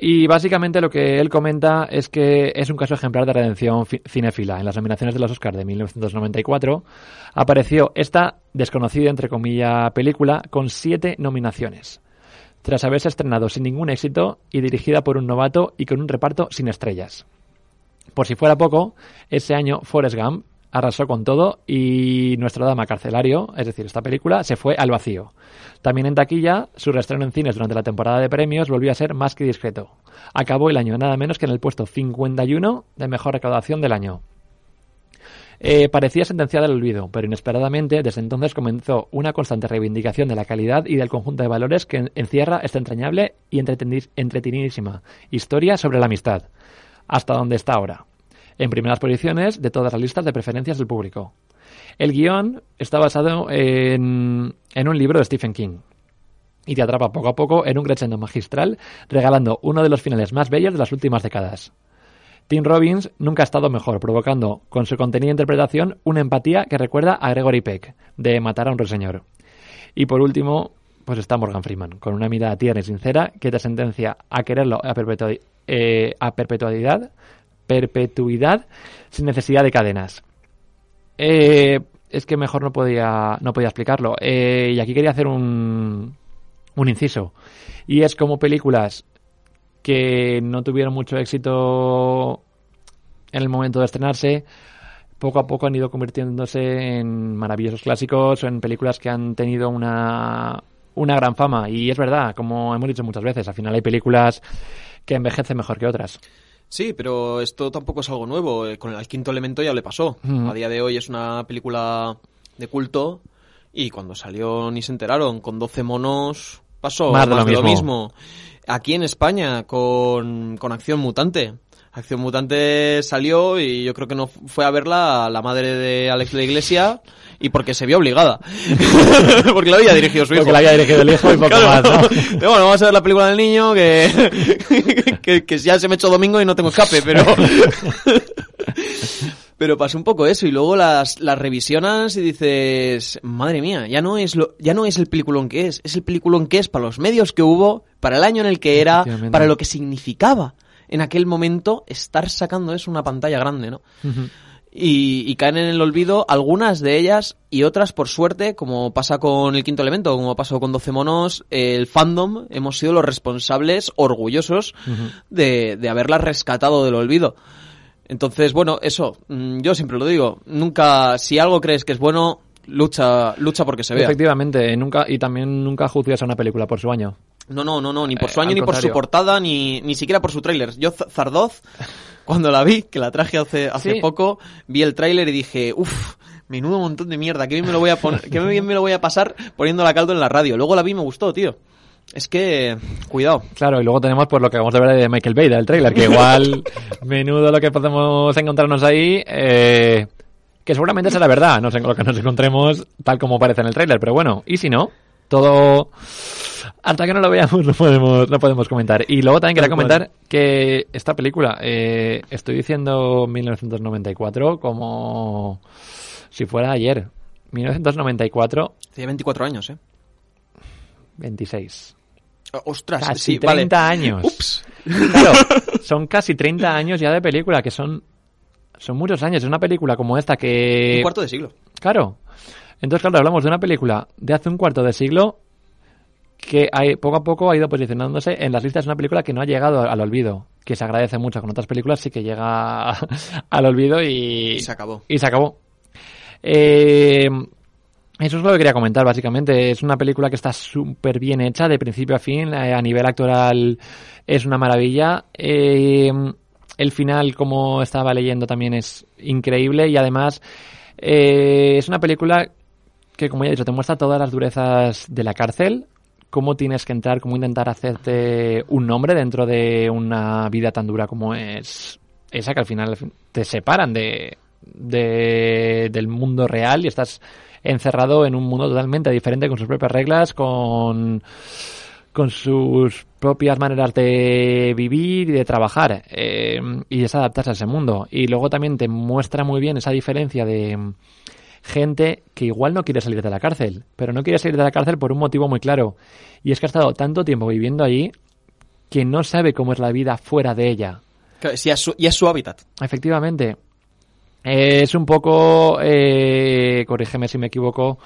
y básicamente lo que él comenta es que es un caso ejemplar de redención fi- cinéfila. En las nominaciones de los Oscars de 1994 apareció esta desconocida, entre comillas, película con siete nominaciones. Tras haberse estrenado sin ningún éxito y dirigida por un novato y con un reparto sin estrellas. Por si fuera poco, ese año Forrest Gump arrasó con todo y nuestro dama carcelario, es decir, esta película, se fue al vacío. También en taquilla, su reestreno en cines durante la temporada de premios volvió a ser más que discreto. Acabó el año nada menos que en el puesto 51 de mejor recaudación del año. Eh, parecía sentenciada al olvido, pero inesperadamente desde entonces comenzó una constante reivindicación de la calidad y del conjunto de valores que en- encierra esta entrañable y entreteni- entretenidísima historia sobre la amistad, hasta donde está ahora, en primeras posiciones de todas las listas de preferencias del público. El guion está basado en, en un libro de Stephen King y te atrapa poco a poco en un crescendo magistral, regalando uno de los finales más bellos de las últimas décadas. Tim Robbins nunca ha estado mejor, provocando con su contenido e interpretación una empatía que recuerda a Gregory Peck, de Matar a un ruiseñor. Y por último, pues está Morgan Freeman, con una mirada tierna y sincera que te sentencia a quererlo eh, a perpetuidad, perpetuidad sin necesidad de cadenas. Eh, es que mejor no podía, no podía explicarlo. Eh, y aquí quería hacer un, un inciso. Y es como películas que no tuvieron mucho éxito en el momento de estrenarse, poco a poco han ido convirtiéndose en maravillosos clásicos o en películas que han tenido una, una gran fama. Y es verdad, como hemos dicho muchas veces, al final hay películas que envejecen mejor que otras. Sí, pero esto tampoco es algo nuevo. Eh, Con el quinto elemento ya le pasó. Ujú. A día de hoy es una película de culto y cuando salió ni se enteraron. Con 12 monos pasó Más más, de lo de lo mismo. Aquí en España con, con Acción Mutante. Acción Mutante salió y yo creo que no fue a verla la madre de Alex de la Iglesia y porque se vio obligada. porque la había dirigido su hijo. Porque la había dirigido el hijo y poco más, ¿no? Pero bueno, vamos a ver la película del niño que, que, que ya se me ha hecho domingo y no tengo escape, pero... Pero pasó un poco eso y luego las, las revisionas y dices, madre mía, ya no es lo, ya no es el peliculón que es, es el peliculón que es para los medios que hubo, para el año en el que era, para lo que significaba en aquel momento estar sacando eso una pantalla grande, ¿no? Y, y caen en el olvido algunas de ellas y otras, por suerte, como pasa con el quinto elemento, como pasó con 12 monos, el fandom hemos sido los responsables orgullosos de, de haberlas rescatado del olvido. Entonces, bueno, eso, mm, yo siempre lo digo, nunca, si algo crees que es bueno, lucha, lucha porque se vea. Efectivamente, nunca, y también nunca juzgues a una película por su año. No, no, no, no, ni por Eh, su año, al ni por su portada, ni, ni siquiera por su tráiler. Yo, Zardoz, cuando la vi, que la traje hace, hace Sí. poco, vi el tráiler y dije, uff, menudo montón de mierda, que bien me lo voy a poner, que bien me lo voy a pasar poniendo la caldo en la radio. Luego la vi y me gustó, tío. Es que, cuidado. Claro, y luego tenemos por lo que vamos a ver de Michael Bay, del trailer, que igual, menudo lo que podemos encontrarnos ahí, eh, que seguramente será verdad, no sé lo que nos encontremos tal como parece en el trailer, pero bueno, y si no, todo hasta que no lo veamos no podemos, no podemos comentar. Y luego también quería comentar que esta película, eh, estoy diciendo 1994 como si fuera ayer. 1994, Hace 24 años, ¿eh? 26. Ostras, Casi sí, vale. 30 años. Ups. Claro, son casi 30 años ya de película, que son, son muchos años. Es una película como esta que... Un cuarto de siglo. Claro. Entonces, claro, hablamos de una película de hace un cuarto de siglo que hay, poco a poco ha ido posicionándose en las listas. Es una película que no ha llegado al olvido, que se agradece mucho. Con otras películas sí que llega al olvido y... Y se acabó. Y se acabó. Eh, eso es lo que quería comentar, básicamente. Es una película que está súper bien hecha, de principio a fin. eh, a nivel actoral es una maravilla. Eh, el final, como estaba leyendo, también es increíble. Y además, eh, es una película que, como ya he dicho, te muestra todas las durezas de la cárcel. Cómo tienes que entrar, cómo intentar hacerte un nombre dentro de una vida tan dura como es esa, que al final te separan de, de- del mundo real y estás encerrado en un mundo totalmente diferente con sus propias reglas, con, con sus propias maneras de vivir y de trabajar eh, y es adaptarse a ese mundo. Y luego también te muestra muy bien esa diferencia de gente que igual no quiere salir de la cárcel, pero no quiere salir de la cárcel por un motivo muy claro y es que ha estado tanto tiempo viviendo allí que no sabe cómo es la vida fuera de ella. Claro, sí, es su- y es su hábitat. Efectivamente. Es un poco, eh, corrígeme si me equivoco,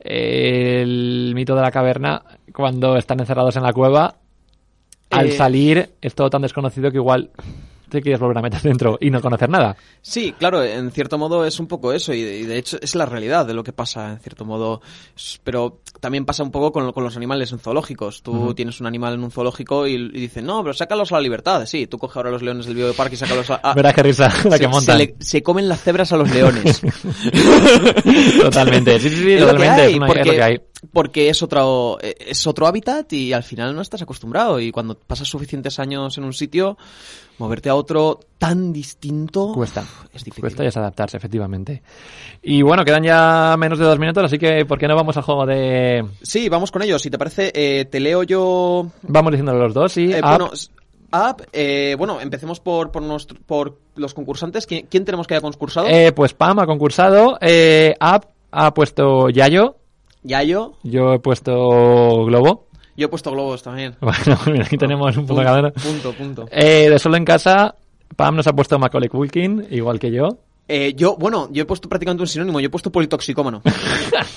eh, el mito de la caverna, cuando están encerrados en la cueva, al Eh. salir es todo tan desconocido que igual te quieres volver a meter dentro y no conocer nada. Sí, claro, en cierto modo es un poco eso y de, y de hecho es la realidad de lo que pasa en cierto modo, pero también pasa un poco con, con los animales en zoológicos. Tú tienes un animal en un zoológico y, y dicen, no, pero sácalos a la libertad. Sí, tú coges ahora los leones del bioparque y sácalos a... a- Verás qué risa la se, que montan. Se, le- se comen las cebras a los leones. Totalmente, sí, sí, sí, Es totalmente, hay, es, una- porque, es lo que hay. porque es otro eh, es otro hábitat y al final no estás acostumbrado y cuando pasas suficientes años en un sitio moverte a otro tan distinto Cuesta. es difícil. Cuesta y es adaptarse, efectivamente. Y bueno, quedan ya menos de dos minutos, así que ¿por qué no vamos al juego de...? Sí, vamos con ello. Si te parece, eh, te leo yo. Vamos diciéndolo los dos, sí. Eh, bueno, Up, eh, bueno, empecemos por, por, nuestro- por los concursantes. ¿Quién, quién tenemos que haya concursado? Eh, pues Pam ha concursado, eh, Up ha puesto Yayo, Yayo. yo he puesto Globo. Yo he puesto globos también. Bueno, mira, aquí tenemos un punto cada. Punto, punto. Eh, de solo en casa, Pam nos ha puesto Macaulay Culkin, igual que yo. Eh, yo, bueno, yo he puesto prácticamente un sinónimo, yo he puesto politoxicómano.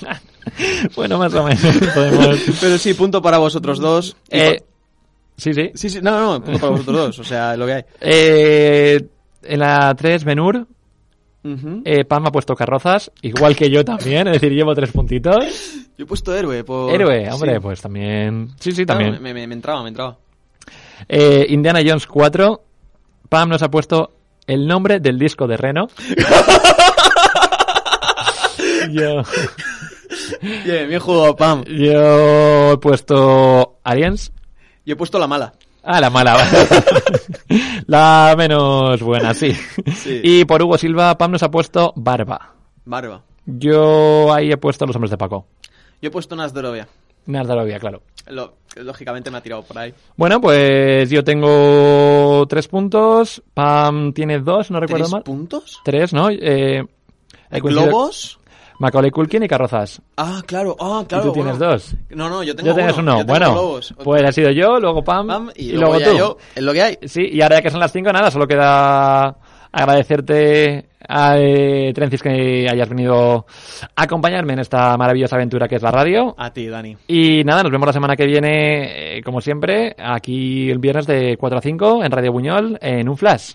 bueno, más o menos. Podemos... Pero sí, punto para vosotros dos. Eh, sí, sí. Sí, sí, no, no, no, punto para vosotros dos, o sea, lo que hay. Eh, en la 3, Benur, Eh, Pam ha puesto carrozas, igual que yo también, es decir, llevo tres puntitos. Yo he puesto héroe por... Héroe, hombre, Sí. pues también. Sí, sí, No, también. me, me- me entraba, me entraba. Eh, Indiana Jones 4, Pam nos ha puesto el nombre del disco de Reno. yo, Bien, bien jugado, Pam. yo he puesto Aliens. Yo he puesto la mala. Ah, la mala. la menos buena, sí. Sí. Y por Hugo Silva, Pam nos ha puesto Barba. Barba. Yo ahí he puesto Los Hombres de Paco. Yo he puesto Nazdorovia. Nardarovia, claro. Lo- lógicamente me ha tirado por ahí. Bueno, pues yo tengo tres puntos. Pam tiene dos, no recuerdo ¿Tres mal. puntos? Tres, ¿no? Eh, ¿Globos? Macaulay Culkin y Carrozas. Ah, claro, ah, claro. y tú tienes dos. No, no, yo tengo Yo tienes uno. uno. Yo tengo Bueno, globos. pues ha sido yo, luego Pam, Pam, y, y, luego, tú. yo. Es lo que hay. Sí, y ahora ya que son las cinco, nada, solo queda agradecerte a eh, Trencis que hayas venido a acompañarme en esta maravillosa aventura que es la radio. A ti, Dani. Y nada, nos vemos la semana que viene, eh, como siempre, aquí el viernes de 4 a 5 en Radio Buñol, en un flash.